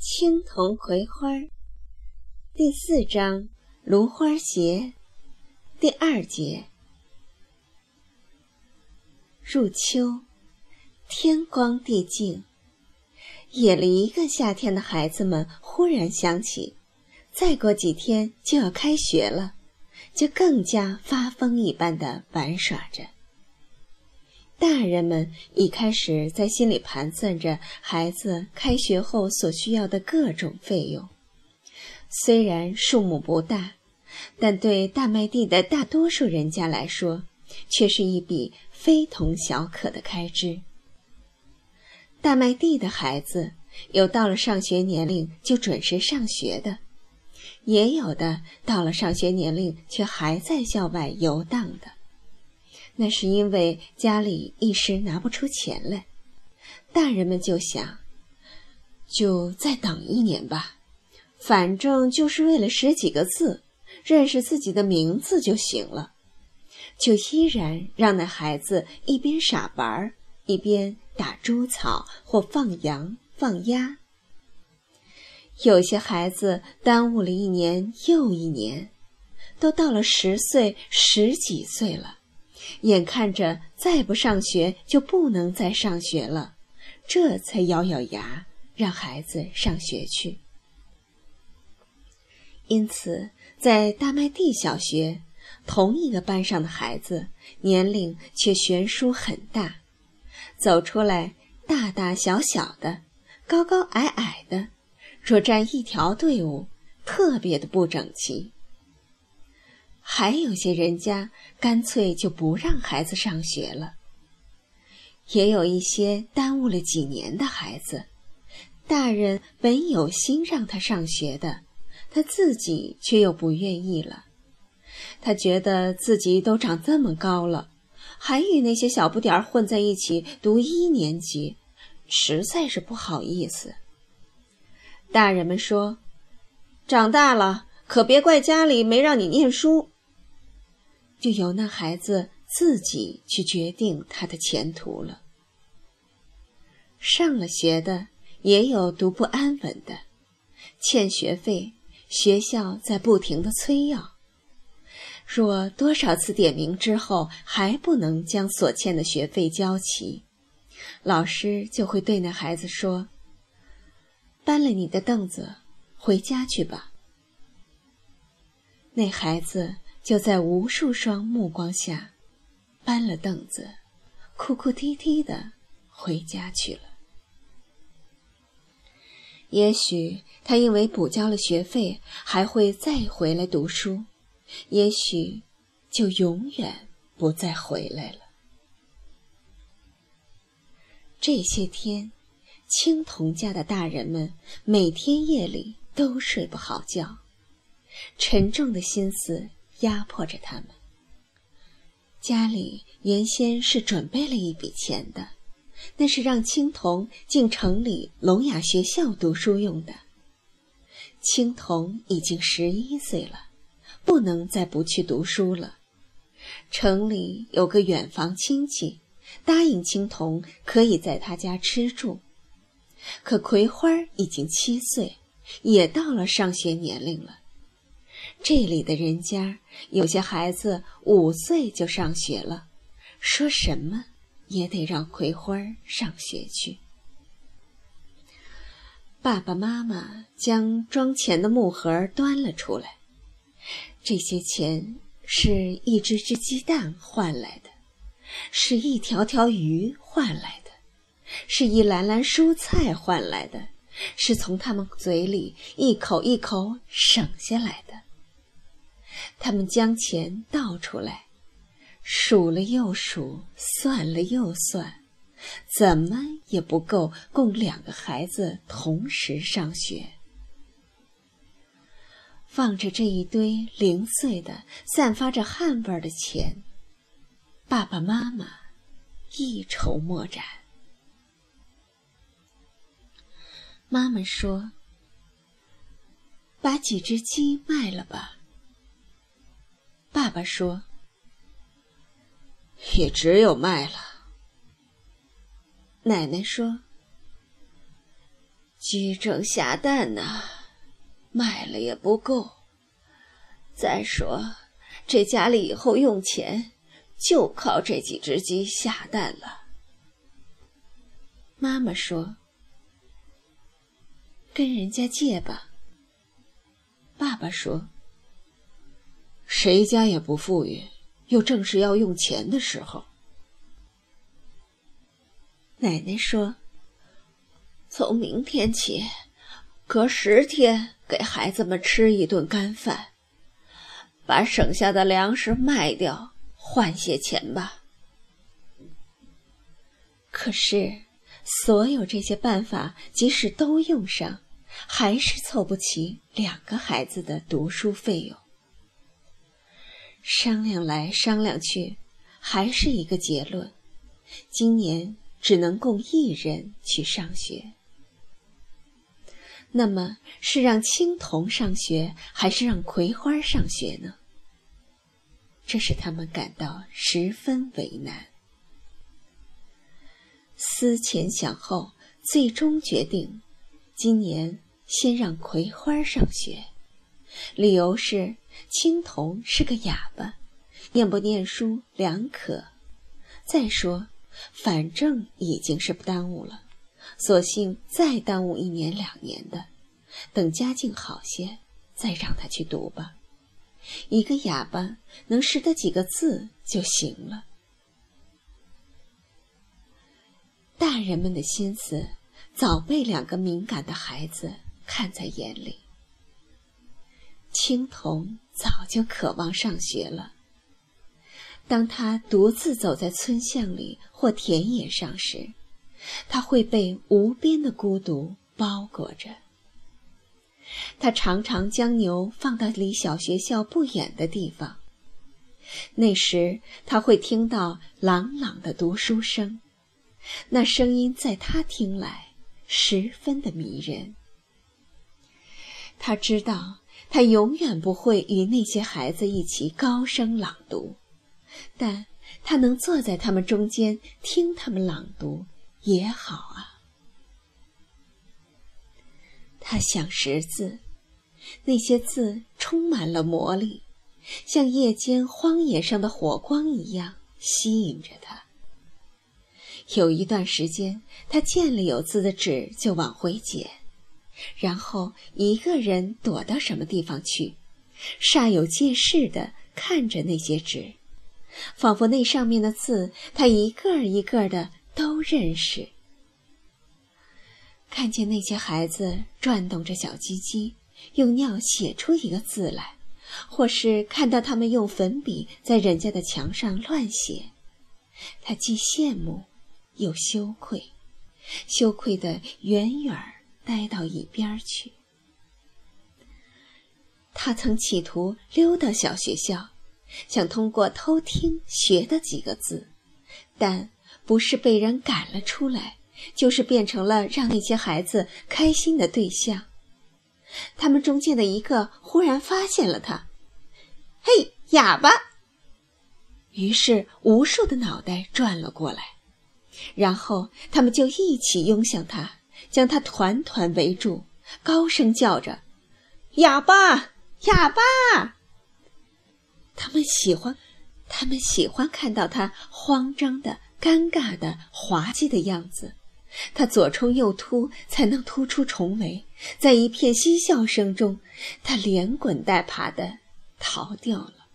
青铜葵花第四章芦花鞋第二节。入秋，天光地静，野了一个夏天的孩子们忽然想起，再过几天就要开学了，就更加发疯一般的玩耍着。大人们已开始在心里盘算着孩子开学后所需要的各种费用，虽然数目不大，但对大麦地的大多数人家来说，却是一笔非同小可的开支。大麦地的孩子有到了上学年龄就准时上学的，也有的到了上学年龄却还在校外游荡的。那是因为家里一时拿不出钱来，大人们就想，就再等一年吧，反正就是为了识几个字，认识自己的名字就行了，就依然让那孩子一边傻玩儿，一边打猪草或放羊放鸭。有些孩子耽误了一年又一年，都到了十岁、十几岁了。眼看着再不上学就不能再上学了，这才咬咬牙让孩子上学去。因此，在大麦地小学，同一个班上的孩子年龄却悬殊很大，走出来大大小小的、高高矮矮的，若站一条队伍，特别的不整齐。还有些人家干脆就不让孩子上学了，也有一些耽误了几年的孩子，大人本有心让他上学的，他自己却又不愿意了。他觉得自己都长这么高了，还与那些小不点儿混在一起读一年级，实在是不好意思。大人们说：“长大了可别怪家里没让你念书。”就由那孩子自己去决定他的前途了。上了学的也有读不安稳的，欠学费，学校在不停的催要。若多少次点名之后还不能将所欠的学费交齐，老师就会对那孩子说：“搬了你的凳子，回家去吧。”那孩子。就在无数双目光下，搬了凳子，哭哭啼啼的回家去了。也许他因为补交了学费，还会再回来读书；也许就永远不再回来了。这些天，青铜家的大人们每天夜里都睡不好觉，沉重的心思。压迫着他们。家里原先是准备了一笔钱的，那是让青铜进城里聋哑学校读书用的。青铜已经十一岁了，不能再不去读书了。城里有个远房亲戚，答应青铜可以在他家吃住。可葵花已经七岁，也到了上学年龄了。这里的人家有些孩子五岁就上学了，说什么也得让葵花上学去。爸爸妈妈将装钱的木盒端了出来，这些钱是一只只鸡蛋换来的，是一条条鱼换来的，是一篮篮蔬菜换来的，是从他们嘴里一口一口省下来的。他们将钱倒出来，数了又数，算了又算，怎么也不够供两个孩子同时上学。放着这一堆零碎的、散发着汗味的钱，爸爸妈妈一筹莫展。妈妈说：“把几只鸡卖了吧。”爸爸说：“也只有卖了。”奶奶说：“鸡正下蛋呢，卖了也不够。再说，这家里以后用钱，就靠这几只鸡下蛋了。妈妈说：“跟人家借吧。”爸爸说：“谁家也不富裕，又正是要用钱的时候。”奶奶说：“从明天起，隔十天给孩子们吃一顿干饭，把省下的粮食卖掉，换些钱吧。”可是。所有这些办法，即使都用上，还是凑不齐两个孩子的读书费用。商量来商量去，还是一个结论：今年只能供一人去上学。那么，是让青铜上学，还是让葵花上学呢？这使他们感到十分为难。思前想后，最终决定，今年先让葵花上学。理由是青铜是个哑巴，念不念书两可。再说，反正已经是不耽误了，索性再耽误一年两年的，等家境好些，再让他去读吧。一个哑巴能识得几个字就行了。大人们的心思早被两个敏感的孩子看在眼里。青铜早就渴望上学了。当他独自走在村巷里或田野上时，他会被无边的孤独包裹着。他常常将牛放到离小学校不远的地方。那时他会听到朗朗的读书声。那声音在他听来十分的迷人。他知道他永远不会与那些孩子一起高声朗读，但他能坐在他们中间听他们朗读也好啊。他想识字，那些字充满了魔力，像夜间荒野上的火光一样吸引着他。有一段时间，他见了有字的纸就往回捡，然后一个人躲到什么地方去，煞有介事地看着那些纸，仿佛那上面的字他一个一个的都认识。看见那些孩子转动着小鸡鸡，用尿写出一个字来，或是看到他们用粉笔在人家的墙上乱写，他既羡慕。又羞愧，羞愧的远远儿呆到一边去。他曾企图溜到小学校，想通过偷听学的几个字，但不是被人赶了出来，就是变成了让那些孩子开心的对象。他们中间的一个忽然发现了他，“嘿，哑巴！”于是无数的脑袋转了过来。然后他们就一起拥向他，将他团团围住，高声叫着：“哑巴，哑巴！”他们喜欢，他们喜欢看到他慌张的、尴尬的、滑稽的样子。他左冲右突，才能突出重围。在一片嬉笑声中，他连滚带爬的逃掉了。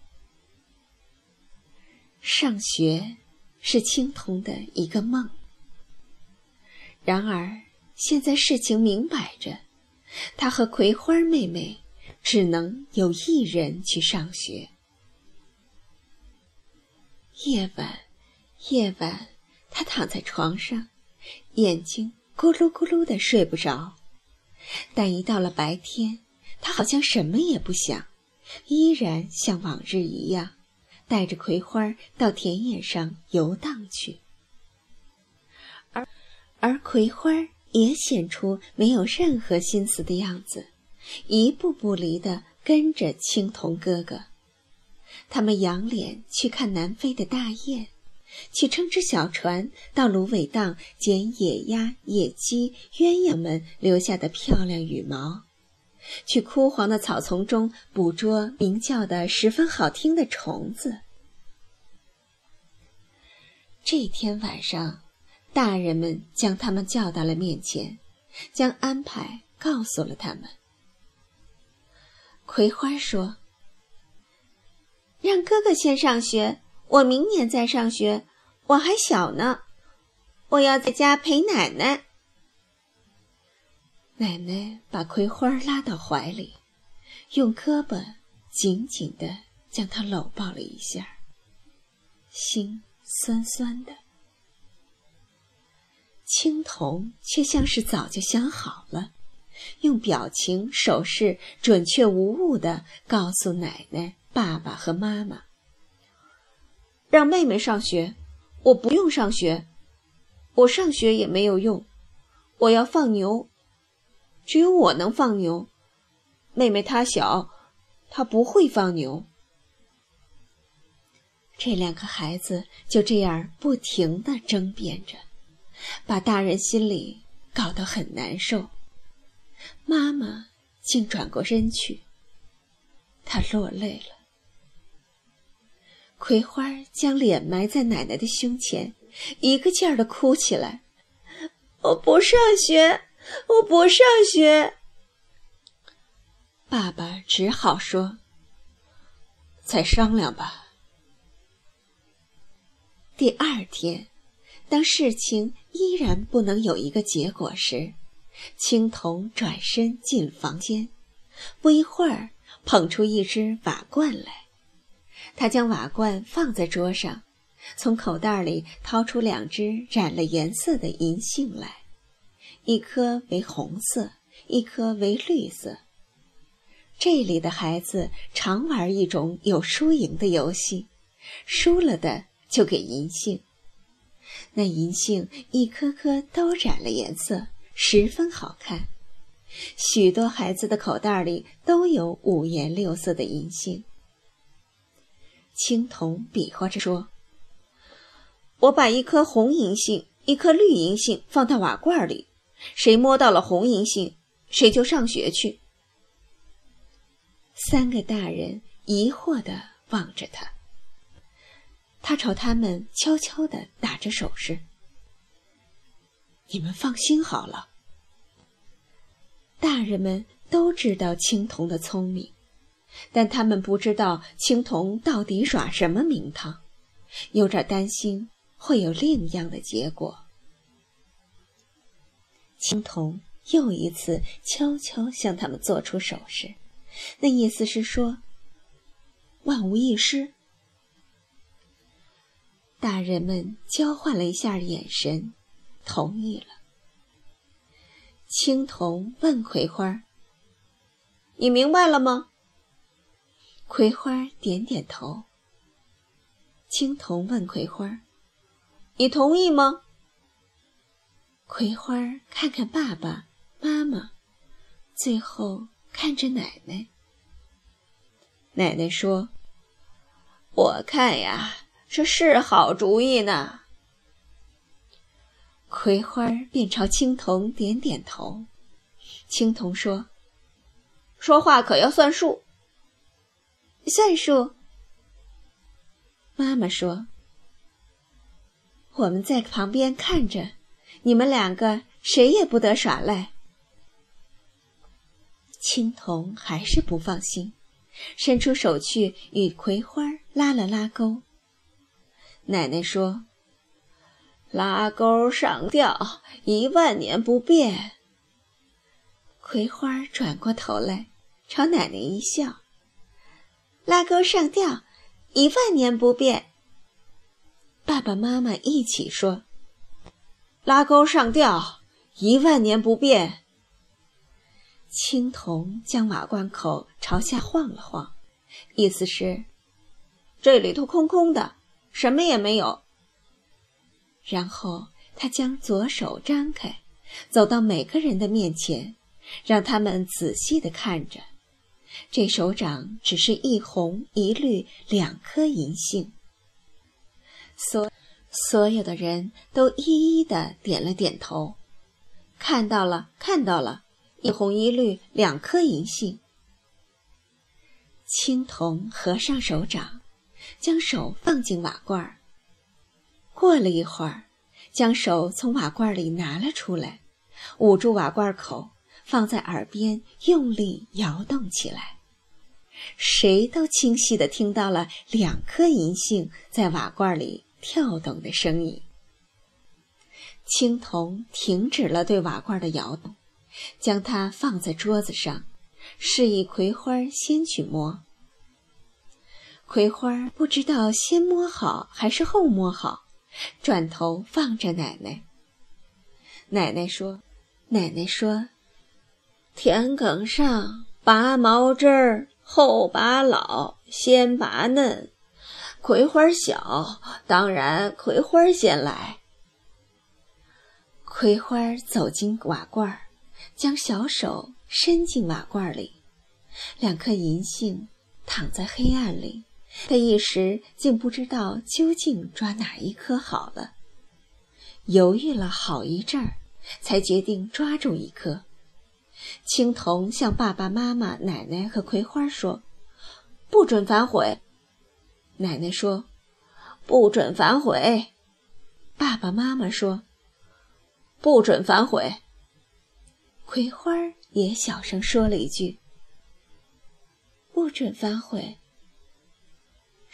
上学。是青铜的一个梦。然而，现在事情明摆着，他和葵花妹妹只能有一人去上学。夜晚，夜晚，他躺在床上，眼睛咕噜咕噜的睡不着。但一到了白天，他好像什么也不想，依然像往日一样。带着葵花到田野上游荡去，而而葵花也显出没有任何心思的样子，一步不离地跟着青铜哥哥。他们仰脸去看南飞的大雁，去撑只小船到芦苇荡捡野鸭、野鸡、鸳鸯们留下的漂亮羽毛，去枯黄的草丛中捕捉鸣叫的十分好听的虫子。这天晚上，大人们将他们叫到了面前，将安排告诉了他们。葵花说：“让哥哥先上学，我明年再上学。我还小呢，我要在家陪奶奶。”奶奶把葵花拉到怀里，用胳膊紧紧地将她搂抱了一下，心酸酸的。青铜却像是早就想好了。用表情、手势准确无误地告诉奶奶、爸爸和妈妈：“让妹妹上学，我不用上学，我上学也没有用，我要放牛，只有我能放牛，妹妹她小，她不会放牛。”这两个孩子就这样不停地争辩着，把大人心里搞得很难受。妈妈竟转过身去，她落泪了。葵花将脸埋在奶奶的胸前，一个劲儿的哭起来：“我不上学，我不上学。”爸爸只好说：“再商量吧。”第二天，当事情依然不能有一个结果时，青铜转身进房间，不一会儿捧出一只瓦罐来。他将瓦罐放在桌上，从口袋里掏出两只染了颜色的银杏来，一颗为红色，一颗为绿色。这里的孩子常玩一种有输赢的游戏，输了的就给银杏。那银杏一颗颗都染了颜色。十分好看，许多孩子的口袋里都有五颜六色的银杏。青铜比划着说：“我把一颗红银杏、一颗绿银杏放到瓦罐里，谁摸到了红银杏，谁就上学去。”三个大人疑惑地望着他，他朝他们悄悄地打着手势。你们放心好了。大人们都知道青铜的聪明，但他们不知道青铜到底耍什么名堂，有点担心会有另样的结果。青铜又一次悄悄向他们做出手势，那意思是说万无一失。大人们交换了一下眼神。同意了。青铜问葵花：“你明白了吗？”葵花点点头。青铜问葵花：“你同意吗？”葵花看看爸爸妈妈，最后看着奶奶。奶奶说：“我看呀，这是好主意呢。”葵花便朝青铜点点头。青铜说：“说话可要算数。”算数。妈妈说：“我们在旁边看着，你们两个谁也不得耍赖。”青铜还是不放心，伸出手去与葵花拉了拉钩。奶奶说。拉钩上吊，一万年不变。葵花转过头来，朝奶奶一笑：“拉钩上吊，一万年不变。”爸爸妈妈一起说：“拉钩上吊，一万年不变。”青铜将瓦罐口朝下晃了晃，意思是：“这里头空空的，什么也没有。”然后他将左手张开，走到每个人的面前，让他们仔细的看着。这手掌只是一红一绿两颗银杏，所所有的人都一一的点了点头，看到了，看到了，一红一绿两颗银杏。青铜合上手掌，将手放进瓦罐儿。过了一会儿，将手从瓦罐里拿了出来，捂住瓦罐口，放在耳边，用力摇动起来。谁都清晰地听到了两颗银杏在瓦罐里跳动的声音。青铜停止了对瓦罐的摇动，将它放在桌子上，示意葵花先去摸。葵花不知道先摸好还是后摸好，转头望着奶奶。奶奶说：“奶奶说，田埂上拔毛枝儿。”后拔老，先拔嫩，葵花小，当然葵花先来。葵花走进瓦罐，将小手伸进瓦罐里，两颗银杏躺在黑暗里，他一时竟不知道究竟抓哪一颗好了，犹豫了好一阵儿，才决定抓住一颗。青铜向爸爸妈妈、奶奶和葵花说：“不准反悔。”奶奶说：“不准反悔。”爸爸妈妈说：“不准反悔。”葵花也小声说了一句：“不准反悔。”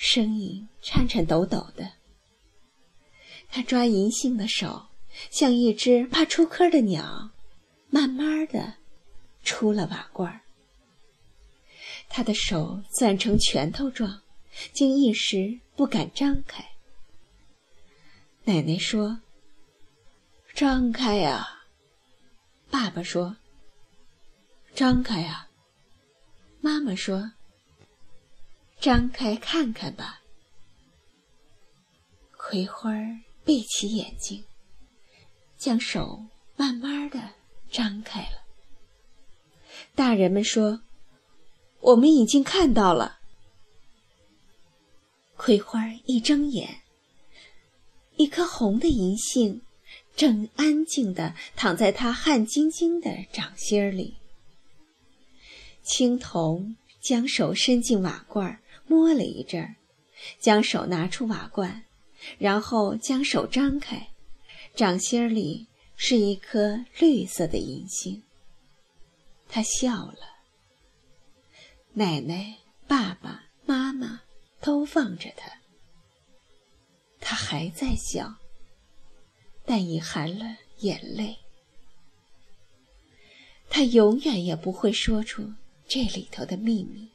声音颤颤抖抖的。他抓银杏的手像一只怕出壳的鸟，慢慢的。出了瓦罐他的手攥成拳头状，竟一时不敢张开。奶奶说：“张开呀！”爸爸说：“张开呀！”妈妈说：“张开看看吧。”葵花闭起眼睛，将手慢慢的张开了。大人们说：“我们已经看到了。”葵花一睁眼，一颗红的银杏正安静的躺在他汗津津的掌心里。青铜将手伸进瓦罐儿，摸了一阵儿，将手拿出瓦罐，然后将手张开，掌心里是一颗绿色的银杏。他笑了。奶奶、爸爸妈妈都望着他。他还在笑，但已含了眼泪。他永远也不会说出这里头的秘密。